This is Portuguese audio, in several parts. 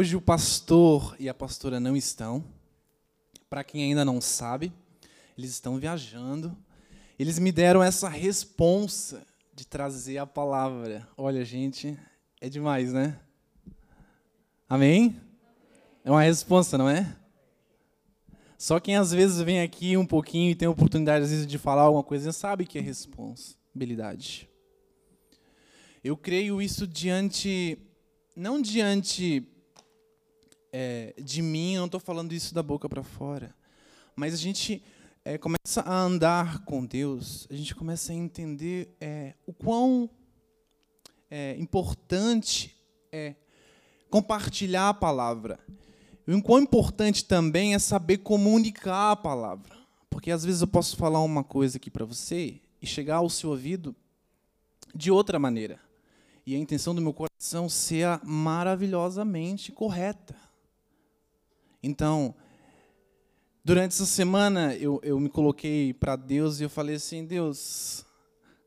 Hoje o pastor e a pastora não estão. Para quem ainda não sabe, eles estão viajando. Eles me deram essa responsa de trazer a palavra. Olha, gente, é demais, né? Amém? É uma resposta, não é? Só quem às vezes vem aqui um pouquinho e tem a oportunidade às vezes de falar alguma coisa sabe que é responsabilidade. Eu creio isso diante, não diante é, de mim, eu não estou falando isso da boca para fora, mas a gente é, começa a andar com Deus, a gente começa a entender é, o quão é, importante é compartilhar a palavra. E o quão importante também é saber comunicar a palavra. Porque às vezes eu posso falar uma coisa aqui para você e chegar ao seu ouvido de outra maneira. E a intenção do meu coração ser maravilhosamente correta. Então, durante essa semana, eu, eu me coloquei para Deus e eu falei assim: Deus,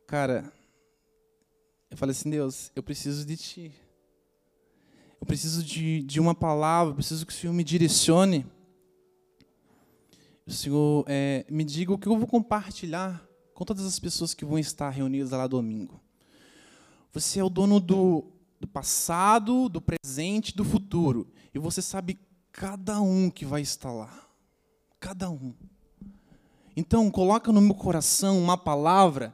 cara, eu falei assim: Deus, eu preciso de Ti. Eu preciso de, de uma palavra, eu preciso que o Senhor me direcione. O Senhor é, me diga o que eu vou compartilhar com todas as pessoas que vão estar reunidas lá domingo. Você é o dono do, do passado, do presente, do futuro. E você sabe cada um que vai estar lá. Cada um. Então, coloca no meu coração uma palavra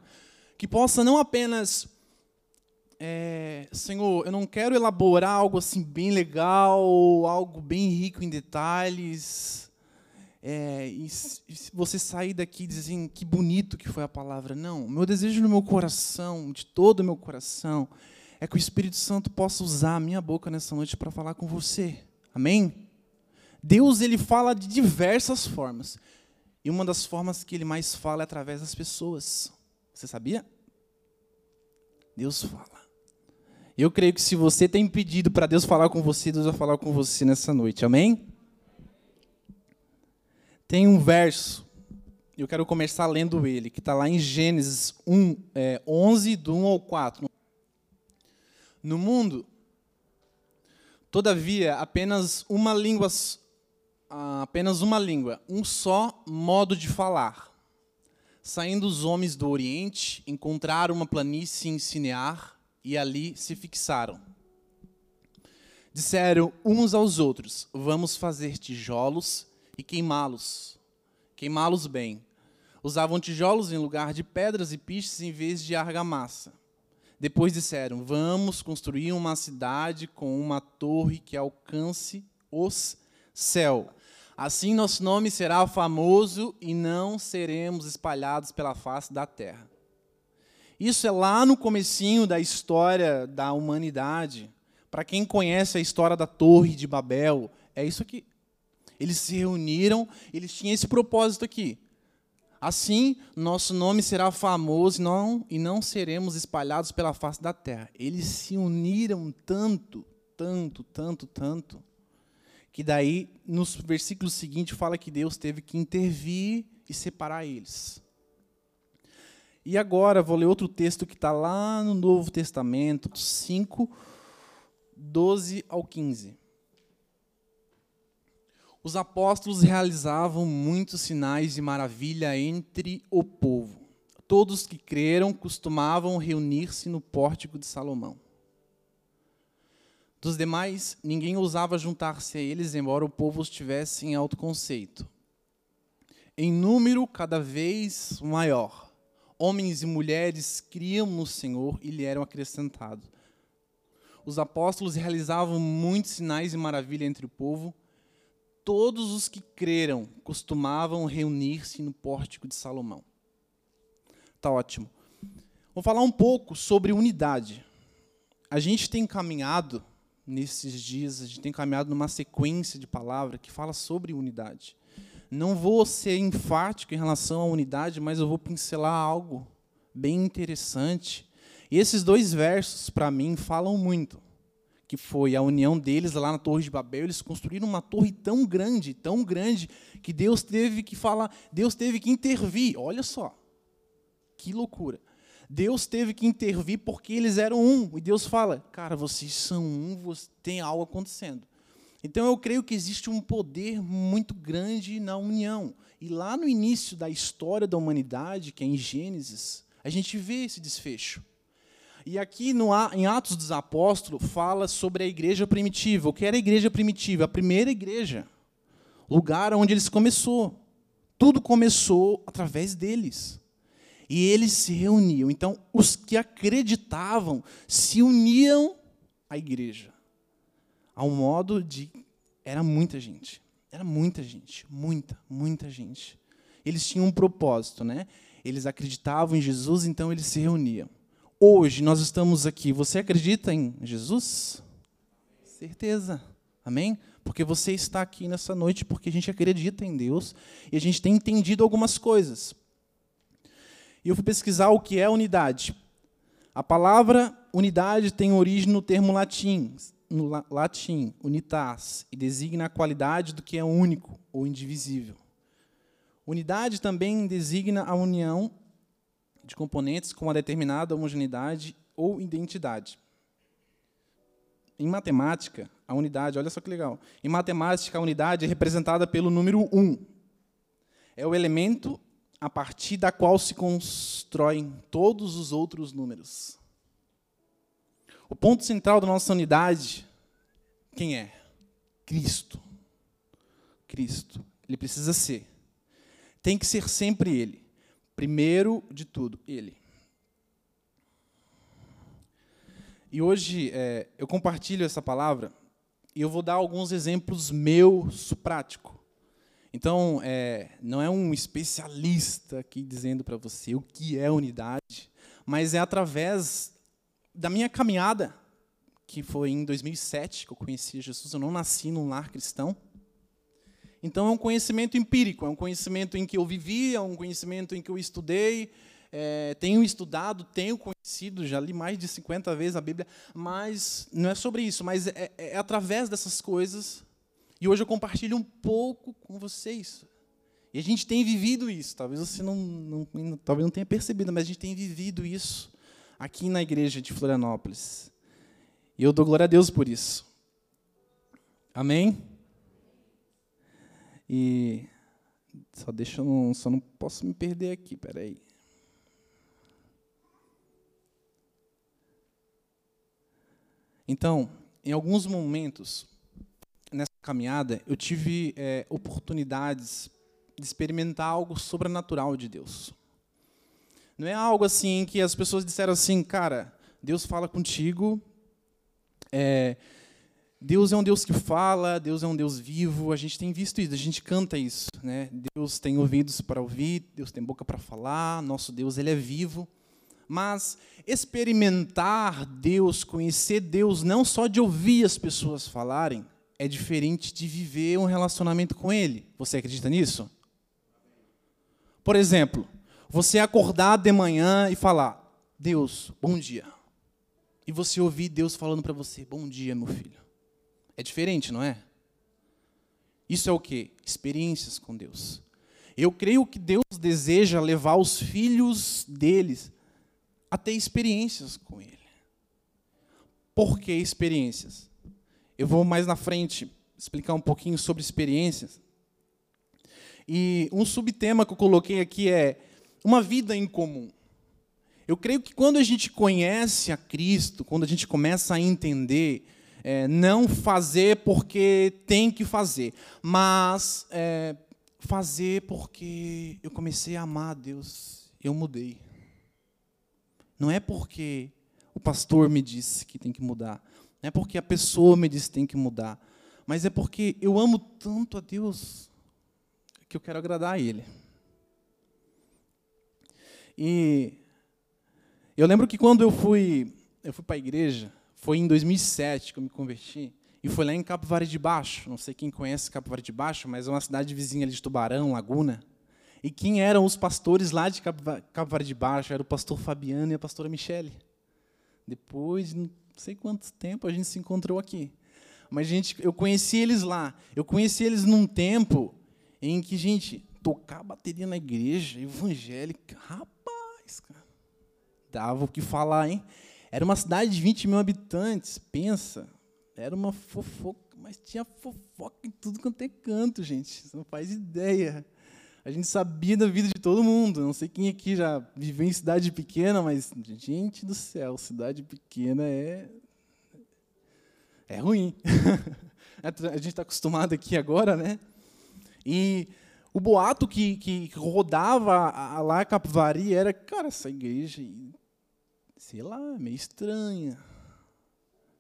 que possa não apenas é, Senhor, eu não quero elaborar algo assim bem legal, algo bem rico em detalhes, é, e, você sair daqui dizendo que bonito que foi a palavra. Não, meu desejo no meu coração, de todo o meu coração, é que o Espírito Santo possa usar a minha boca nessa noite para falar com você. Amém? Deus ele fala de diversas formas. E uma das formas que ele mais fala é através das pessoas. Você sabia? Deus fala. Eu creio que se você tem pedido para Deus falar com você, Deus vai falar com você nessa noite. Amém? Tem um verso, eu quero começar lendo ele, que está lá em Gênesis 1, é, 11, do 1 ao 4. No mundo, todavia, apenas uma língua apenas uma língua, um só modo de falar. Saindo os homens do Oriente, encontraram uma planície em Sinear e ali se fixaram. Disseram uns aos outros: Vamos fazer tijolos e queimá-los. Queimá-los bem. Usavam tijolos em lugar de pedras e piches em vez de argamassa. Depois disseram: Vamos construir uma cidade com uma torre que alcance os céu. Assim nosso nome será famoso e não seremos espalhados pela face da terra. Isso é lá no comecinho da história da humanidade. Para quem conhece a história da Torre de Babel, é isso aqui. Eles se reuniram, eles tinham esse propósito aqui. Assim, nosso nome será famoso não, e não seremos espalhados pela face da terra. Eles se uniram tanto, tanto, tanto, tanto, que daí, nos versículos seguintes, fala que Deus teve que intervir e separar eles. E agora vou ler outro texto que está lá no Novo Testamento, 5, 12 ao 15. Os apóstolos realizavam muitos sinais de maravilha entre o povo. Todos que creram costumavam reunir-se no pórtico de Salomão. Dos demais, ninguém ousava juntar-se a eles, embora o povo os tivesse em alto conceito. Em número cada vez maior homens e mulheres criam no Senhor e lhe eram acrescentados. Os apóstolos realizavam muitos sinais e maravilha entre o povo. Todos os que creram costumavam reunir-se no pórtico de Salomão. Tá ótimo. Vou falar um pouco sobre unidade. A gente tem caminhado nesses dias, a gente tem caminhado numa sequência de palavras que fala sobre unidade. Não vou ser enfático em relação à unidade, mas eu vou pincelar algo bem interessante. E esses dois versos, para mim, falam muito. Que foi a união deles lá na Torre de Babel. Eles construíram uma torre tão grande, tão grande, que Deus teve que falar, Deus teve que intervir. Olha só, que loucura. Deus teve que intervir porque eles eram um. E Deus fala: Cara, vocês são um, tem algo acontecendo. Então eu creio que existe um poder muito grande na união. E lá no início da história da humanidade, que é em Gênesis, a gente vê esse desfecho. E aqui no, em Atos dos Apóstolos fala sobre a igreja primitiva. O que era a igreja primitiva? A primeira igreja. Lugar onde eles começou. Tudo começou através deles. E eles se reuniam. Então, os que acreditavam se uniam à igreja. Ao modo de. Era muita gente. Era muita gente. Muita, muita gente. Eles tinham um propósito, né? Eles acreditavam em Jesus, então eles se reuniam. Hoje nós estamos aqui. Você acredita em Jesus? Certeza. Amém? Porque você está aqui nessa noite porque a gente acredita em Deus e a gente tem entendido algumas coisas. Eu fui pesquisar o que é unidade. A palavra unidade tem origem no termo latim, no latim, unitas, e designa a qualidade do que é único ou indivisível. Unidade também designa a união de componentes com uma determinada homogeneidade ou identidade. Em matemática, a unidade, olha só que legal. Em matemática, a unidade é representada pelo número 1. É o elemento a partir da qual se constroem todos os outros números. O ponto central da nossa unidade, quem é? Cristo. Cristo. Ele precisa ser. Tem que ser sempre Ele. Primeiro de tudo, Ele. E hoje é, eu compartilho essa palavra e eu vou dar alguns exemplos meus práticos. Então, é, não é um especialista aqui dizendo para você o que é unidade, mas é através da minha caminhada, que foi em 2007 que eu conheci Jesus. Eu não nasci num lar cristão. Então, é um conhecimento empírico, é um conhecimento em que eu vivi, é um conhecimento em que eu estudei, é, tenho estudado, tenho conhecido, já li mais de 50 vezes a Bíblia, mas não é sobre isso, mas é, é, é através dessas coisas e hoje eu compartilho um pouco com vocês. E a gente tem vivido isso. Talvez você não, não, talvez não tenha percebido, mas a gente tem vivido isso aqui na igreja de Florianópolis. E eu dou glória a Deus por isso. Amém? E só deixa eu só não posso me perder aqui, peraí. Então, em alguns momentos, nessa caminhada, eu tive é, oportunidades de experimentar algo sobrenatural de Deus. Não é algo assim que as pessoas disseram assim, cara, Deus fala contigo, é, Deus é um Deus que fala, Deus é um Deus vivo, a gente tem visto isso, a gente canta isso, né? Deus tem ouvidos para ouvir, Deus tem boca para falar, nosso Deus ele é vivo. Mas experimentar Deus, conhecer Deus, não só de ouvir as pessoas falarem, é diferente de viver um relacionamento com Ele. Você acredita nisso? Por exemplo, você acordar de manhã e falar: Deus, bom dia. E você ouvir Deus falando para você: Bom dia, meu filho. É diferente, não é? Isso é o que? Experiências com Deus. Eu creio que Deus deseja levar os filhos deles a ter experiências com Ele. Por que experiências? Eu vou mais na frente explicar um pouquinho sobre experiências. E um subtema que eu coloquei aqui é uma vida em comum. Eu creio que quando a gente conhece a Cristo, quando a gente começa a entender, é, não fazer porque tem que fazer, mas é, fazer porque eu comecei a amar a Deus, eu mudei. Não é porque o pastor me disse que tem que mudar, não é porque a pessoa me disse que tem que mudar, mas é porque eu amo tanto a Deus que eu quero agradar a Ele. E eu lembro que quando eu fui, eu fui para a igreja, foi em 2007 que eu me converti, e foi lá em Capivari de Baixo. Não sei quem conhece Capivari de Baixo, mas é uma cidade vizinha ali de Tubarão, Laguna. E quem eram os pastores lá de Capivari de Baixo? Era o pastor Fabiano e a pastora Michele. Depois, sei quanto tempo a gente se encontrou aqui. Mas gente, eu conheci eles lá. Eu conheci eles num tempo em que, gente, tocar bateria na igreja evangélica, rapaz, cara, dava o que falar, hein? Era uma cidade de 20 mil habitantes, pensa. Era uma fofoca, mas tinha fofoca em tudo quanto é canto, gente. Você não faz ideia. A gente sabia da vida de todo mundo. Não sei quem aqui já viveu em cidade pequena, mas, gente do céu, cidade pequena é. É ruim. a gente está acostumado aqui agora, né? E o boato que, que rodava lá em Capivari era, cara, essa igreja, sei lá, meio estranha.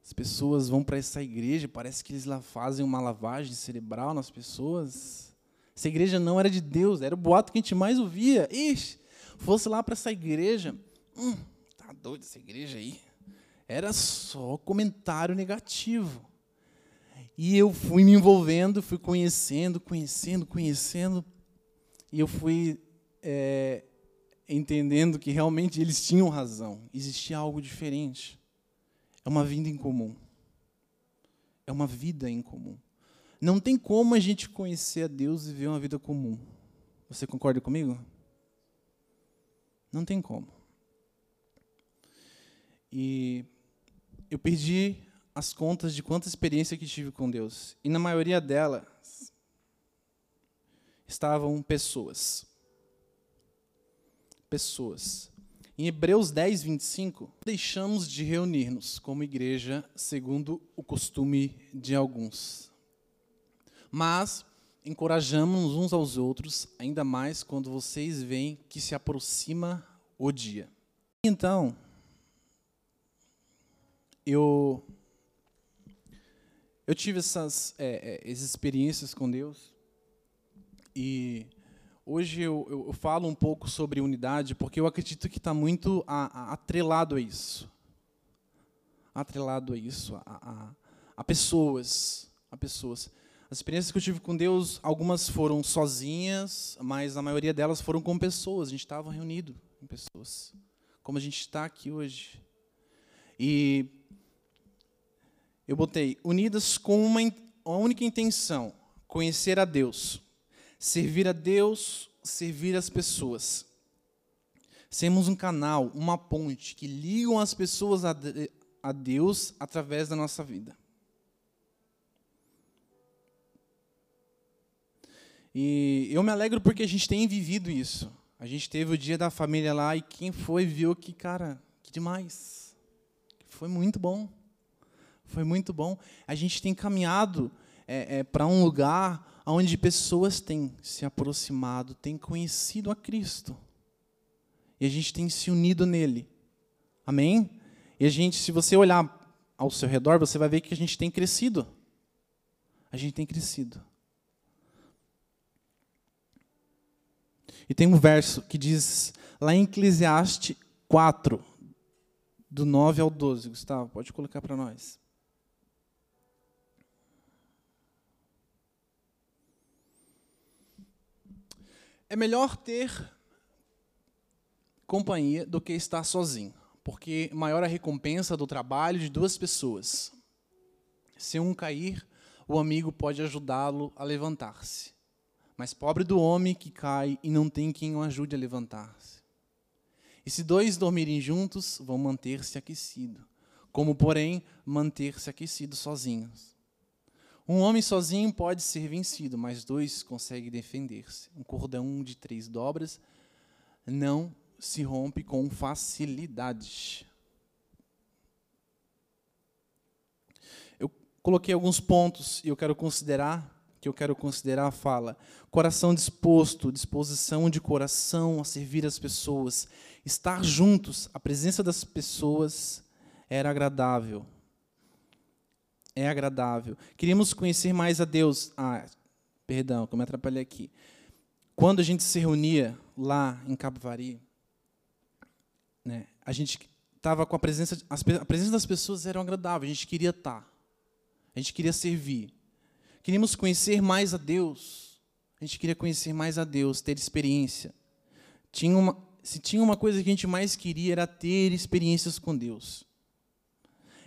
As pessoas vão para essa igreja, parece que eles lá fazem uma lavagem cerebral nas pessoas. Essa igreja não era de Deus, era o boato que a gente mais ouvia. Ixi, fosse lá para essa igreja, hum, tá doido essa igreja aí. Era só comentário negativo. E eu fui me envolvendo, fui conhecendo, conhecendo, conhecendo. E eu fui é, entendendo que realmente eles tinham razão. Existia algo diferente. É uma vida em comum. É uma vida em comum. Não tem como a gente conhecer a Deus e viver uma vida comum. Você concorda comigo? Não tem como. E eu perdi as contas de quanta experiência que tive com Deus. E na maioria delas estavam pessoas. Pessoas. Em Hebreus 10, 25, deixamos de reunir-nos como igreja, segundo o costume de alguns. Mas encorajamos uns aos outros, ainda mais quando vocês veem que se aproxima o dia. Então, eu eu tive essas, é, é, essas experiências com Deus e hoje eu, eu, eu, falo um pouco sobre unidade porque eu acredito que está muito a, a, atrelado a isso, atrelado a isso, a, a, a pessoas, a pessoas. As experiências que eu tive com Deus, algumas foram sozinhas, mas a maioria delas foram com pessoas. A gente estava reunido com pessoas, como a gente está aqui hoje. E eu botei unidas com uma, uma única intenção: conhecer a Deus, servir a Deus, servir as pessoas. Sermos um canal, uma ponte que ligam as pessoas a, a Deus através da nossa vida. E eu me alegro porque a gente tem vivido isso. A gente teve o dia da família lá e quem foi viu que, cara, que demais. Foi muito bom. Foi muito bom. A gente tem caminhado é, é, para um lugar onde pessoas têm se aproximado, têm conhecido a Cristo. E a gente tem se unido nele. Amém? E a gente, se você olhar ao seu redor, você vai ver que a gente tem crescido. A gente tem crescido. E tem um verso que diz, lá em Eclesiastes 4, do 9 ao 12. Gustavo, pode colocar para nós. É melhor ter companhia do que estar sozinho, porque maior a recompensa do trabalho de duas pessoas. Se um cair, o amigo pode ajudá-lo a levantar-se. Mas pobre do homem que cai e não tem quem o ajude a levantar-se. E se dois dormirem juntos, vão manter-se aquecidos. Como, porém, manter-se aquecidos sozinhos? Um homem sozinho pode ser vencido, mas dois conseguem defender-se. Um cordão de três dobras não se rompe com facilidade. Eu coloquei alguns pontos e eu quero considerar que eu quero considerar fala. Coração disposto, disposição de coração a servir as pessoas, estar juntos, a presença das pessoas era agradável é agradável. Queríamos conhecer mais a Deus. Ah, perdão, que eu me atrapalhei aqui. Quando a gente se reunia lá em Capivari, né, a gente estava com a presença, a presença das pessoas era agradável, a gente queria estar, a gente queria servir. Queríamos conhecer mais a Deus, a gente queria conhecer mais a Deus, ter experiência. Tinha uma, se tinha uma coisa que a gente mais queria era ter experiências com Deus.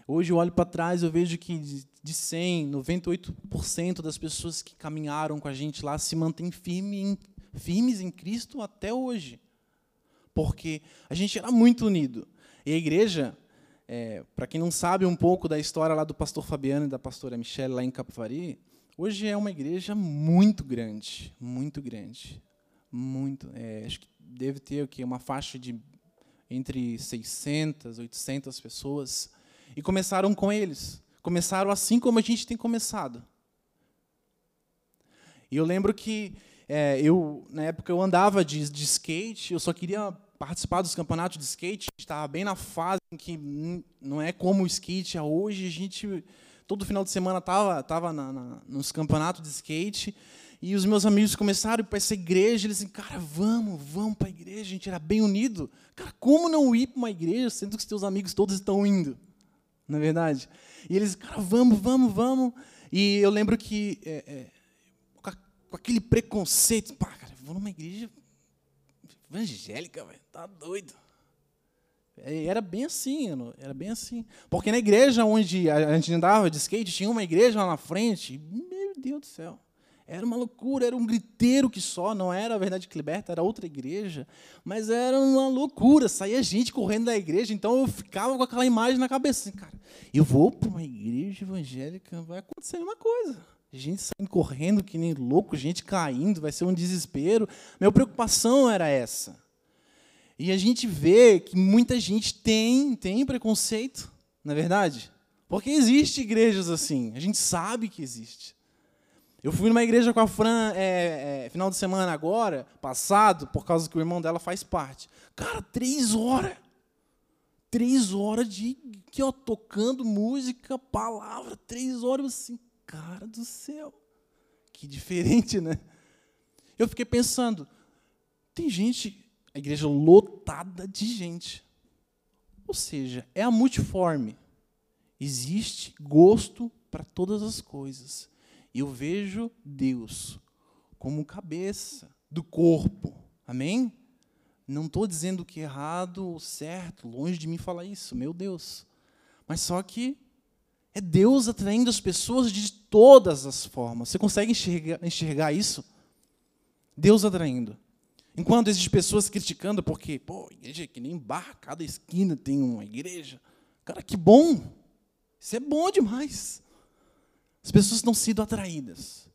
Hoje eu olho para trás e vejo que de 100, 98% das pessoas que caminharam com a gente lá se mantêm firme firmes em Cristo até hoje. Porque a gente era muito unido. E a igreja é, para quem não sabe um pouco da história lá do pastor Fabiano e da pastora Michelle lá em Capivari, hoje é uma igreja muito grande, muito grande, muito. É, acho que deve ter o quê? uma faixa de entre 600, 800 pessoas. E começaram com eles. Começaram assim como a gente tem começado. E eu lembro que é, eu, na época, eu andava de, de skate, eu só queria participar dos campeonatos de skate, estava bem na fase em que não é como o skate é hoje, a gente todo final de semana estava tava na, na, nos campeonatos de skate, e os meus amigos começaram para essa igreja, eles assim, cara, vamos, vamos para a igreja, a gente era bem unido. Cara, como não ir para uma igreja, sendo que os teus amigos todos estão indo? Não é verdade? E eles, cara, vamos, vamos, vamos. E eu lembro que é, é, com aquele preconceito. Pá, cara, vou numa igreja evangélica, velho, tá doido. É, era bem assim, era bem assim. Porque na igreja onde a gente andava de skate, tinha uma igreja lá na frente. Meu Deus do céu. Era uma loucura, era um griteiro que só, não era a Verdade que Liberta, era outra igreja, mas era uma loucura, saía gente correndo da igreja, então eu ficava com aquela imagem na cabeça, assim, cara, eu vou para uma igreja evangélica, vai acontecer uma coisa. Gente saindo correndo que nem louco, gente caindo, vai ser um desespero. Minha preocupação era essa. E a gente vê que muita gente tem, tem preconceito, na é verdade? Porque existe igrejas assim, a gente sabe que existe. Eu fui numa igreja com a Fran é, é, final de semana agora, passado, por causa que o irmão dela faz parte. Cara, três horas. Três horas de que ó, tocando música, palavra, três horas assim, Cara do céu, que diferente, né? Eu fiquei pensando, tem gente, a igreja lotada de gente. Ou seja, é a multiforme. Existe gosto para todas as coisas. E eu vejo Deus como cabeça do corpo. Amém? Não estou dizendo que é errado ou certo, longe de mim falar isso, meu Deus. Mas só que é Deus atraindo as pessoas de todas as formas. Você consegue enxergar, enxergar isso? Deus atraindo. Enquanto existem pessoas criticando, porque, pô, igreja é que nem bar, cada esquina tem uma igreja. Cara, que bom! Isso é bom demais. As pessoas estão sendo atraídas.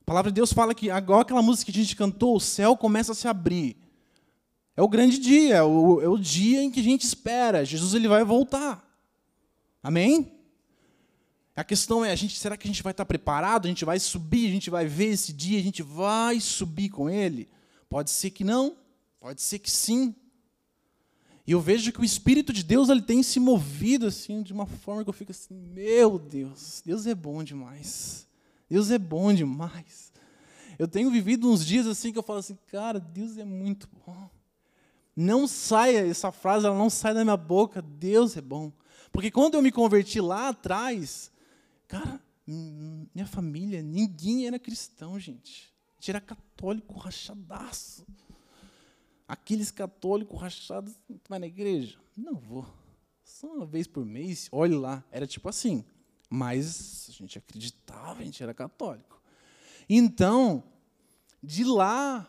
A palavra de Deus fala que, agora aquela música que a gente cantou, o céu começa a se abrir. É o grande dia, é o, é o dia em que a gente espera. Jesus ele vai voltar. Amém? A questão é, a gente, será que a gente vai estar preparado? A gente vai subir, a gente vai ver esse dia, a gente vai subir com ele? Pode ser que não, pode ser que sim. E eu vejo que o Espírito de Deus ele tem se movido assim de uma forma que eu fico assim, meu Deus, Deus é bom demais. Deus é bom demais. Eu tenho vivido uns dias assim que eu falo assim, cara, Deus é muito bom. Não saia, essa frase ela não sai da minha boca, Deus é bom. Porque quando eu me converti lá atrás, Cara, minha família, ninguém era cristão, gente. Era católico rachadaço. Aqueles católicos rachados, vai na igreja? Não vou. Só uma vez por mês, olhe lá. Era tipo assim. Mas a gente acreditava, a gente era católico. Então, de lá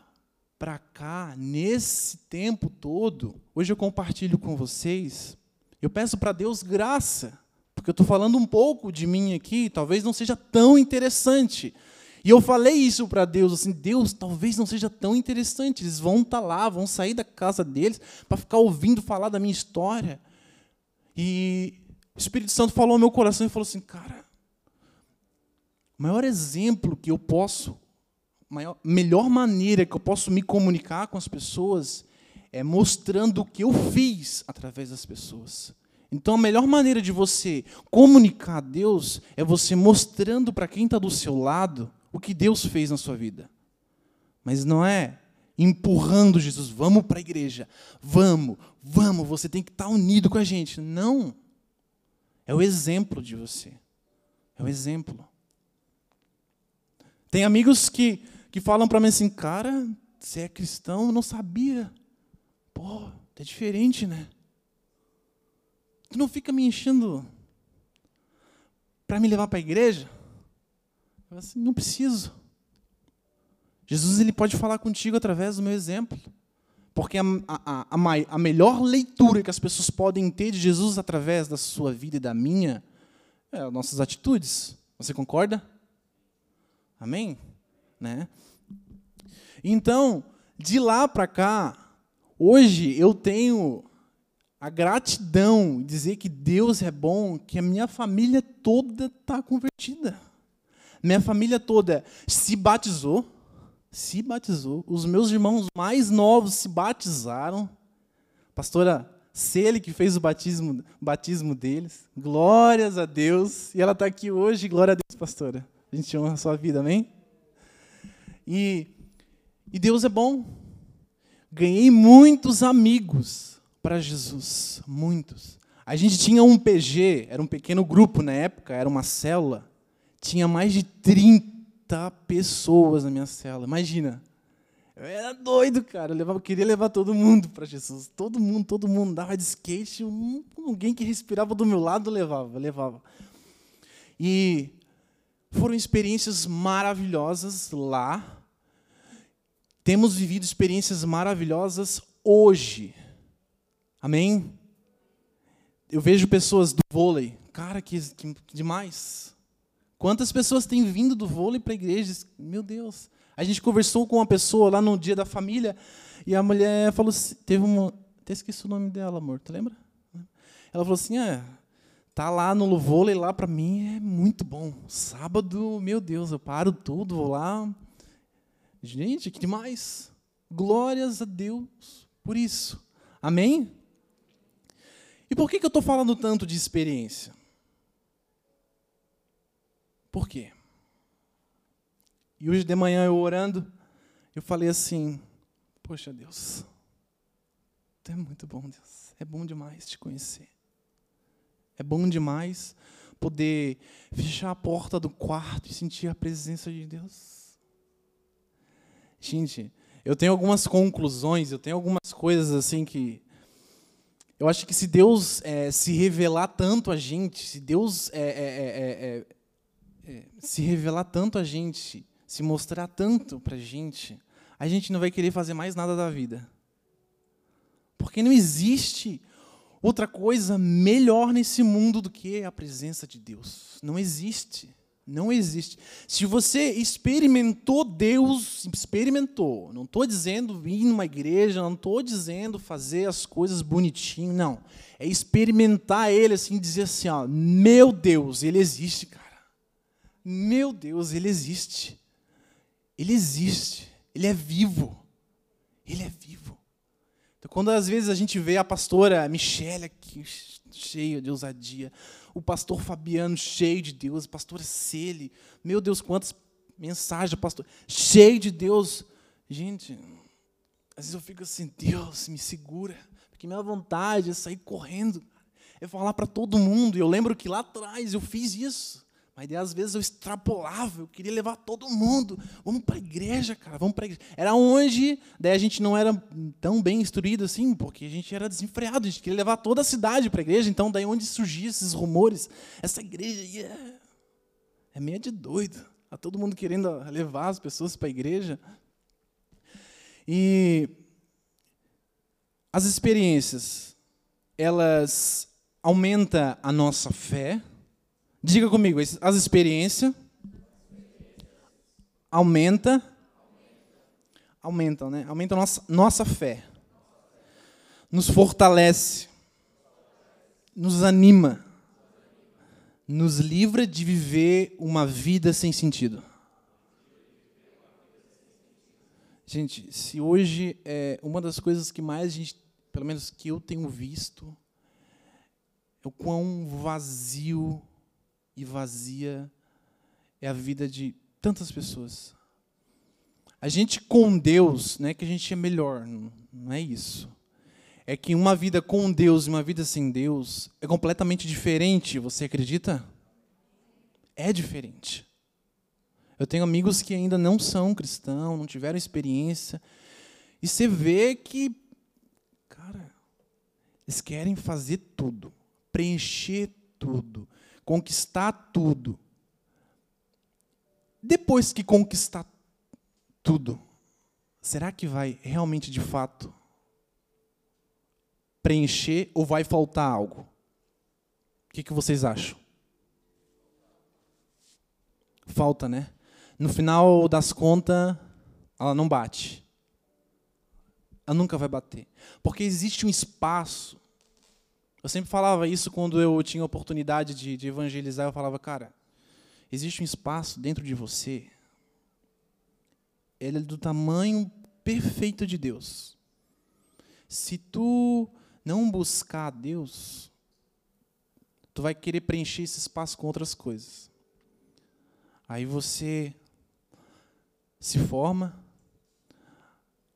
para cá, nesse tempo todo, hoje eu compartilho com vocês, eu peço para Deus graça porque eu estou falando um pouco de mim aqui, talvez não seja tão interessante. E eu falei isso para Deus, assim, Deus, talvez não seja tão interessante. Eles vão estar tá lá, vão sair da casa deles para ficar ouvindo falar da minha história. E o Espírito Santo falou ao meu coração e falou assim, cara, o maior exemplo que eu posso, maior, melhor maneira que eu posso me comunicar com as pessoas é mostrando o que eu fiz através das pessoas. Então, a melhor maneira de você comunicar a Deus é você mostrando para quem está do seu lado o que Deus fez na sua vida. Mas não é empurrando Jesus, vamos para a igreja, vamos, vamos, você tem que estar tá unido com a gente. Não. É o exemplo de você. É o exemplo. Tem amigos que, que falam para mim assim, cara, você é cristão, eu não sabia. Pô, é diferente, né? Tu não fica me enchendo para me levar para a igreja? Assim, não preciso. Jesus ele pode falar contigo através do meu exemplo. Porque a, a, a, a melhor leitura que as pessoas podem ter de Jesus através da sua vida e da minha é as nossas atitudes. Você concorda? Amém? Né? Então, de lá para cá, hoje eu tenho a gratidão, dizer que Deus é bom, que a minha família toda está convertida. Minha família toda se batizou, se batizou. Os meus irmãos mais novos se batizaram. Pastora Cele que fez o batismo, batismo deles. Glórias a Deus. E ela está aqui hoje. Glória a Deus, pastora. A gente honra a sua vida, amém? E, e Deus é bom. Ganhei muitos amigos para Jesus. Muitos. A gente tinha um PG, era um pequeno grupo na época, era uma célula tinha mais de 30 pessoas na minha cela. Imagina. Eu era doido, cara. Eu, levava, eu queria levar todo mundo para Jesus. Todo mundo, todo mundo dava de skate. Um, alguém que respirava do meu lado levava, levava. E foram experiências maravilhosas lá. Temos vivido experiências maravilhosas hoje. Amém? Eu vejo pessoas do vôlei. Cara, que, que demais. Quantas pessoas têm vindo do vôlei para a igreja? Meu Deus. A gente conversou com uma pessoa lá no dia da família e a mulher falou, teve uma, até esqueci o nome dela, amor, tu lembra? Ela falou assim, é, tá lá no vôlei lá para mim é muito bom. Sábado, meu Deus, eu paro tudo, vou lá. Gente, que demais. Glórias a Deus por isso. Amém? E por que, que eu estou falando tanto de experiência? Por quê? E hoje de manhã eu orando, eu falei assim: Poxa, Deus, Tu é muito bom, Deus. É bom demais te conhecer. É bom demais poder fechar a porta do quarto e sentir a presença de Deus. Gente, eu tenho algumas conclusões, eu tenho algumas coisas assim que. Eu acho que se Deus é, se revelar tanto a gente, se Deus é, é, é, se revelar tanto a gente, se mostrar tanto para a gente, a gente não vai querer fazer mais nada da vida. Porque não existe outra coisa melhor nesse mundo do que a presença de Deus. Não existe. Não existe. Se você experimentou Deus, experimentou. Não estou dizendo vir numa igreja, não estou dizendo fazer as coisas bonitinho, não. É experimentar Ele assim, dizer assim, ó, meu Deus, Ele existe, cara. Meu Deus, ele existe. Ele existe. Ele é vivo. Ele é vivo. Então, quando às vezes a gente vê a pastora Michelle aqui, cheia de ousadia, o pastor Fabiano cheio de Deus, a pastora Cele, meu Deus, quantas mensagens, pastor, cheio de Deus. Gente, às vezes eu fico assim, Deus, me segura, porque minha vontade é sair correndo, é falar para todo mundo. E eu lembro que lá atrás eu fiz isso. Mas às vezes eu extrapolava, eu queria levar todo mundo. Vamos para a igreja, cara, vamos para igreja. Era onde, daí a gente não era tão bem instruído assim, porque a gente era desenfreado, a gente queria levar toda a cidade para a igreja, então daí onde surgiam esses rumores, essa igreja yeah, é meio de doido. Tá todo mundo querendo levar as pessoas para a igreja. E as experiências, elas aumentam a nossa fé, Diga comigo, as experiências aumenta aumentam, né? Aumenta a nossa, nossa fé. Nos fortalece. Nos anima. Nos livra de viver uma vida sem sentido. Gente, se hoje é uma das coisas que mais a gente, pelo menos que eu tenho visto, é o quão vazio e vazia é a vida de tantas pessoas. A gente com Deus, não é que a gente é melhor, não é isso. É que uma vida com Deus e uma vida sem Deus é completamente diferente, você acredita? É diferente. Eu tenho amigos que ainda não são cristãos, não tiveram experiência, e você vê que, cara, eles querem fazer tudo, preencher tudo, conquistar tudo. Depois que conquistar tudo, será que vai realmente de fato preencher ou vai faltar algo? O que, que vocês acham? Falta, né? No final das contas, ela não bate. Ela nunca vai bater. Porque existe um espaço. Eu sempre falava isso quando eu tinha oportunidade de, de evangelizar. Eu falava, cara, existe um espaço dentro de você. Ele é do tamanho perfeito de Deus. Se tu não buscar Deus, tu vai querer preencher esse espaço com outras coisas. Aí você se forma,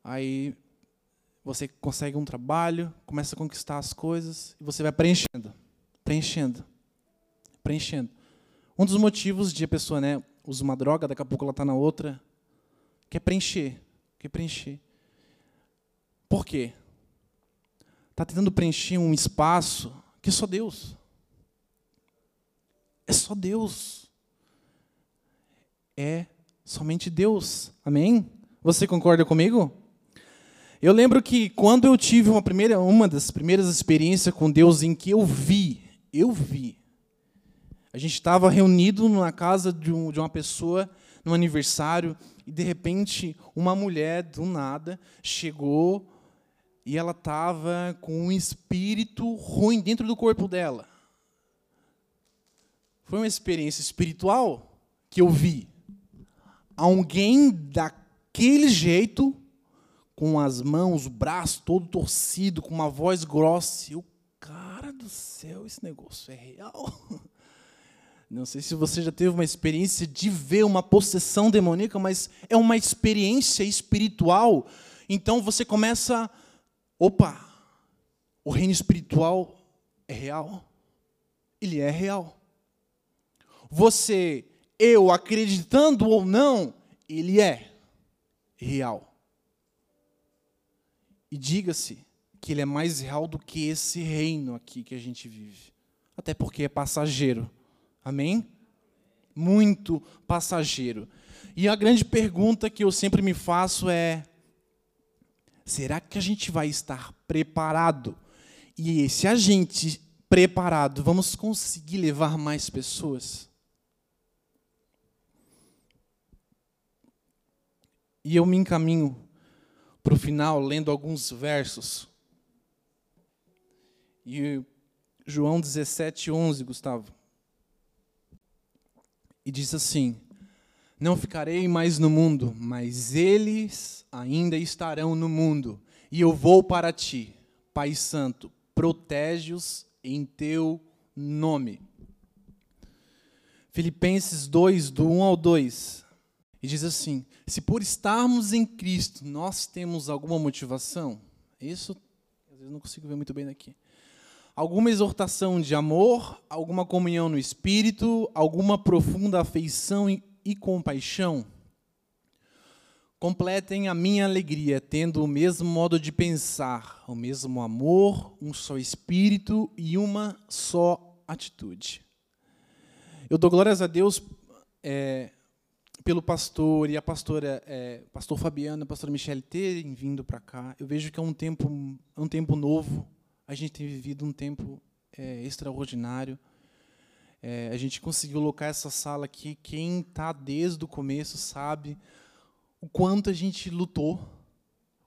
aí você consegue um trabalho, começa a conquistar as coisas e você vai preenchendo, preenchendo, preenchendo. Um dos motivos de a pessoa, né, usa uma droga, daqui a pouco ela está na outra, quer preencher, quer preencher. Por quê? Está tentando preencher um espaço que é só Deus. É só Deus. É somente Deus. Amém? Você concorda comigo? Eu lembro que quando eu tive uma primeira, uma das primeiras experiências com Deus em que eu vi, eu vi. A gente estava reunido na casa de, um, de uma pessoa no aniversário e de repente uma mulher do nada chegou e ela estava com um espírito ruim dentro do corpo dela. Foi uma experiência espiritual que eu vi. Alguém daquele jeito com as mãos, o braço todo torcido, com uma voz grossa. E eu, cara do céu, esse negócio é real? Não sei se você já teve uma experiência de ver uma possessão demoníaca, mas é uma experiência espiritual. Então você começa, opa, o reino espiritual é real. Ele é real. Você, eu acreditando ou não, ele é real. E diga-se que ele é mais real do que esse reino aqui que a gente vive. Até porque é passageiro. Amém? Muito passageiro. E a grande pergunta que eu sempre me faço é: será que a gente vai estar preparado? E se a gente preparado, vamos conseguir levar mais pessoas? E eu me encaminho para o final, lendo alguns versos. E João 17, 11, Gustavo. E diz assim: Não ficarei mais no mundo, mas eles ainda estarão no mundo. E eu vou para ti, Pai Santo, protege-os em teu nome. Filipenses 2, do 1 ao 2. E diz assim: se por estarmos em Cristo nós temos alguma motivação, isso às vezes não consigo ver muito bem daqui. Alguma exortação de amor, alguma comunhão no espírito, alguma profunda afeição e, e compaixão, completem a minha alegria, tendo o mesmo modo de pensar, o mesmo amor, um só espírito e uma só atitude. Eu dou glórias a Deus é, pelo pastor e a pastora, é, pastor Fabiano, a pastora Michelle terem vindo para cá. Eu vejo que é um tempo, um tempo novo. A gente tem vivido um tempo é, extraordinário. É, a gente conseguiu colocar essa sala aqui. Quem está desde o começo sabe o quanto a gente lutou,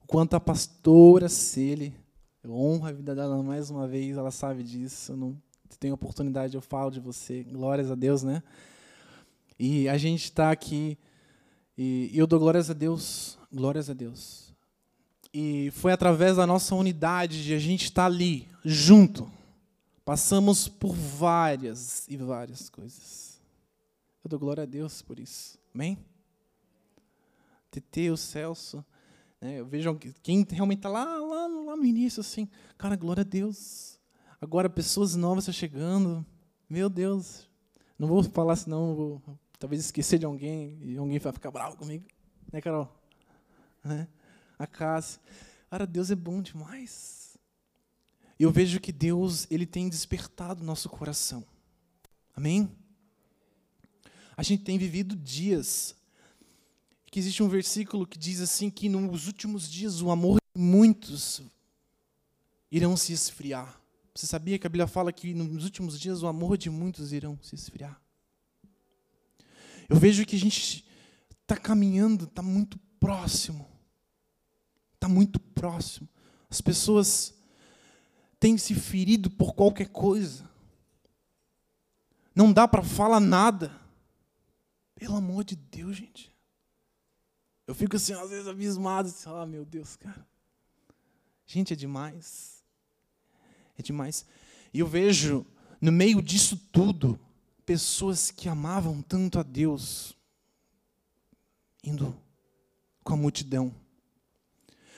o quanto a pastora Cele, eu honro a vida dela mais uma vez, ela sabe disso. Eu não tenho oportunidade, eu falo de você. Glórias a Deus, né? E a gente está aqui, e eu dou glórias a Deus, glórias a Deus. E foi através da nossa unidade, de a gente estar ali, junto. Passamos por várias e várias coisas. Eu dou glória a Deus por isso. Amém? TT, o Celso. Né, eu vejo quem realmente está lá, lá, lá no início, assim. Cara, glória a Deus. Agora pessoas novas estão chegando. Meu Deus. Não vou falar senão vou talvez esquecer de alguém e alguém vai ficar bravo comigo. Né, Carol? Né? A Cássia. Cara, Deus é bom demais. Eu vejo que Deus ele tem despertado nosso coração. Amém? A gente tem vivido dias que existe um versículo que diz assim que nos últimos dias o amor de muitos irão se esfriar. Você sabia que a Bíblia fala que nos últimos dias o amor de muitos irão se esfriar? Eu vejo que a gente está caminhando, está muito próximo. Está muito próximo. As pessoas têm se ferido por qualquer coisa. Não dá para falar nada. Pelo amor de Deus, gente. Eu fico assim, às vezes, abismado. Assim, ah, meu Deus, cara. Gente, é demais. É demais. E eu vejo, no meio disso tudo, pessoas que amavam tanto a Deus indo com a multidão.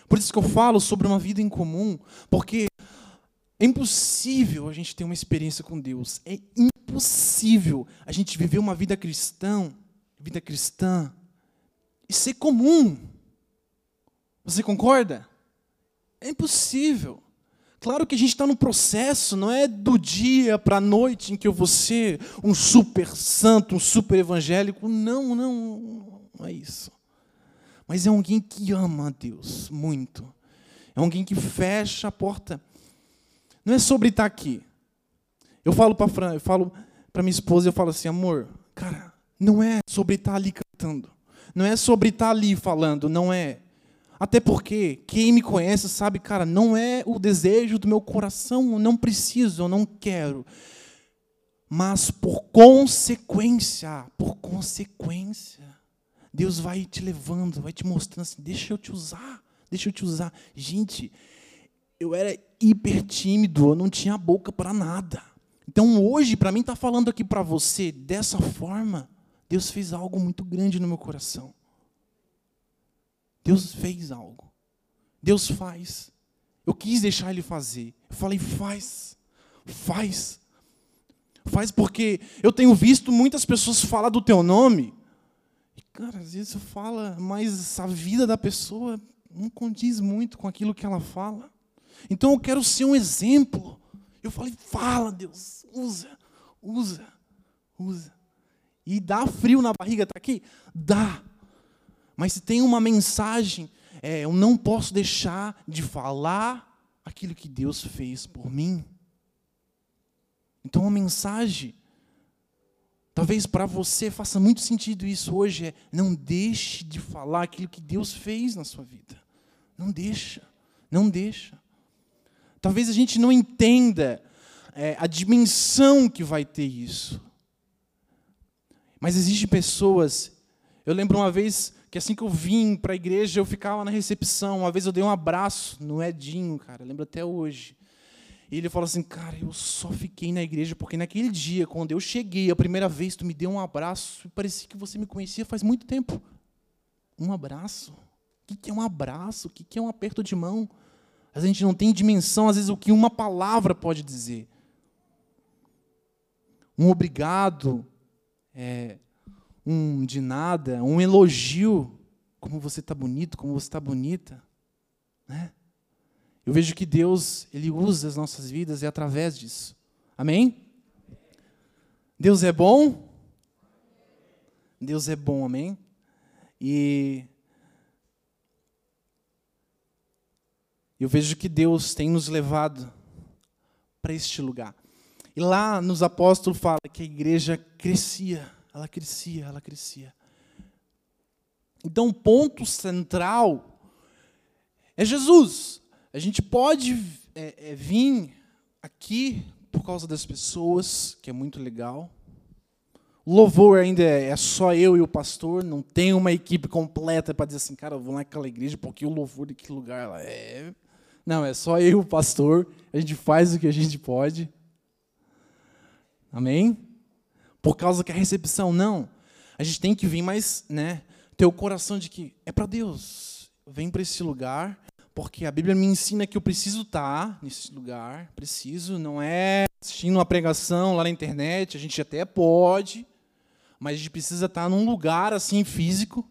Por isso que eu falo sobre uma vida em comum, porque é impossível a gente ter uma experiência com Deus. É impossível a gente viver uma vida cristã, vida cristã, e ser comum. Você concorda? É impossível. Claro que a gente está no processo, não é do dia para a noite em que eu vou ser um super santo, um super evangélico. Não, não, não é isso. Mas é alguém que ama a Deus muito. É alguém que fecha a porta. Não é sobre estar aqui. Eu falo para Fran, eu falo para minha esposa, eu falo assim, amor, cara, não é sobre estar ali cantando. Não é sobre estar ali falando, não é. Até porque quem me conhece sabe, cara, não é o desejo do meu coração, eu não preciso, eu não quero. Mas por consequência, por consequência, Deus vai te levando, vai te mostrando assim, deixa eu te usar, deixa eu te usar. Gente, eu era hiper tímido, eu não tinha boca para nada. Então hoje, para mim estar tá falando aqui para você dessa forma, Deus fez algo muito grande no meu coração. Deus fez algo. Deus faz. Eu quis deixar Ele fazer. Eu falei, faz, faz. Faz porque eu tenho visto muitas pessoas falar do teu nome Cara, às vezes fala, mas a vida da pessoa não condiz muito com aquilo que ela fala. Então eu quero ser um exemplo. Eu falei, fala, Deus, usa, usa, usa. E dá frio na barriga, tá aqui? Dá. Mas se tem uma mensagem, é, eu não posso deixar de falar aquilo que Deus fez por mim. Então a mensagem Talvez para você faça muito sentido isso hoje é não deixe de falar aquilo que Deus fez na sua vida. Não deixa, não deixa. Talvez a gente não entenda é, a dimensão que vai ter isso. Mas existem pessoas. Eu lembro uma vez que assim que eu vim para a igreja, eu ficava na recepção. Uma vez eu dei um abraço no Edinho, cara. Lembro até hoje. E ele falou assim, cara, eu só fiquei na igreja porque naquele dia, quando eu cheguei a primeira vez, tu me deu um abraço e parecia que você me conhecia faz muito tempo. Um abraço? O que é um abraço? O que é um aperto de mão? A gente não tem dimensão, às vezes, o que uma palavra pode dizer. Um obrigado, é, um de nada, um elogio. Como você está bonito, como você está bonita. Né? Eu vejo que Deus, Ele usa as nossas vidas e é através disso. Amém? Deus é bom? Deus é bom, amém? E eu vejo que Deus tem nos levado para este lugar. E lá nos apóstolos fala que a igreja crescia, ela crescia, ela crescia. Então o ponto central é Jesus. A gente pode é, é, vir aqui por causa das pessoas, que é muito legal. O louvor ainda é, é só eu e o pastor, não tem uma equipe completa para dizer assim, cara, eu vou naquela igreja porque o louvor daquele lugar lá é. Não, é só eu e o pastor, a gente faz o que a gente pode. Amém? Por causa que a recepção, não. A gente tem que vir mais, né, ter o coração de que é para Deus. Vem para esse lugar porque a Bíblia me ensina que eu preciso estar nesse lugar, preciso, não é assistindo uma pregação lá na internet, a gente até pode, mas a gente precisa estar num lugar assim físico,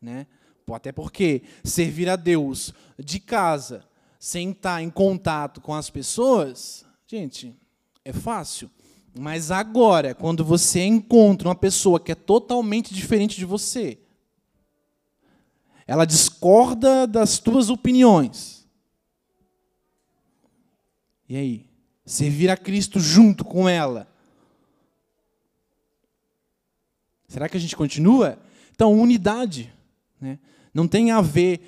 né? Até porque servir a Deus de casa, sem estar em contato com as pessoas, gente, é fácil. Mas agora, quando você encontra uma pessoa que é totalmente diferente de você, ela discorda das tuas opiniões. E aí? Servir a Cristo junto com ela. Será que a gente continua? Então, unidade. Né? Não tem a ver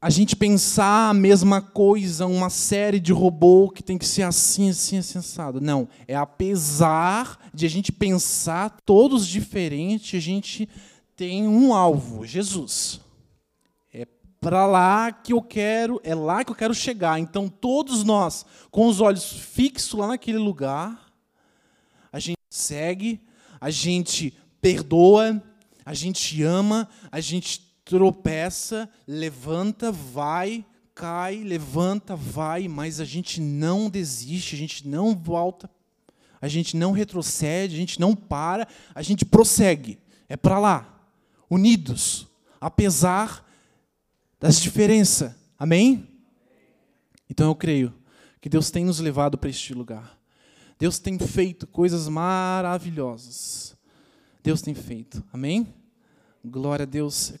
a gente pensar a mesma coisa, uma série de robô que tem que ser assim, assim, assim, assado. Não. É apesar de a gente pensar todos diferentes, a gente tem um alvo, Jesus. É para lá que eu quero, é lá que eu quero chegar. Então, todos nós, com os olhos fixos lá naquele lugar, a gente segue, a gente perdoa, a gente ama, a gente tropeça, levanta, vai, cai, levanta, vai, mas a gente não desiste, a gente não volta, a gente não retrocede, a gente não para, a gente prossegue. É para lá, unidos, apesar das diferenças. Amém? Então eu creio que Deus tem nos levado para este lugar. Deus tem feito coisas maravilhosas. Deus tem feito. Amém? Glória a Deus.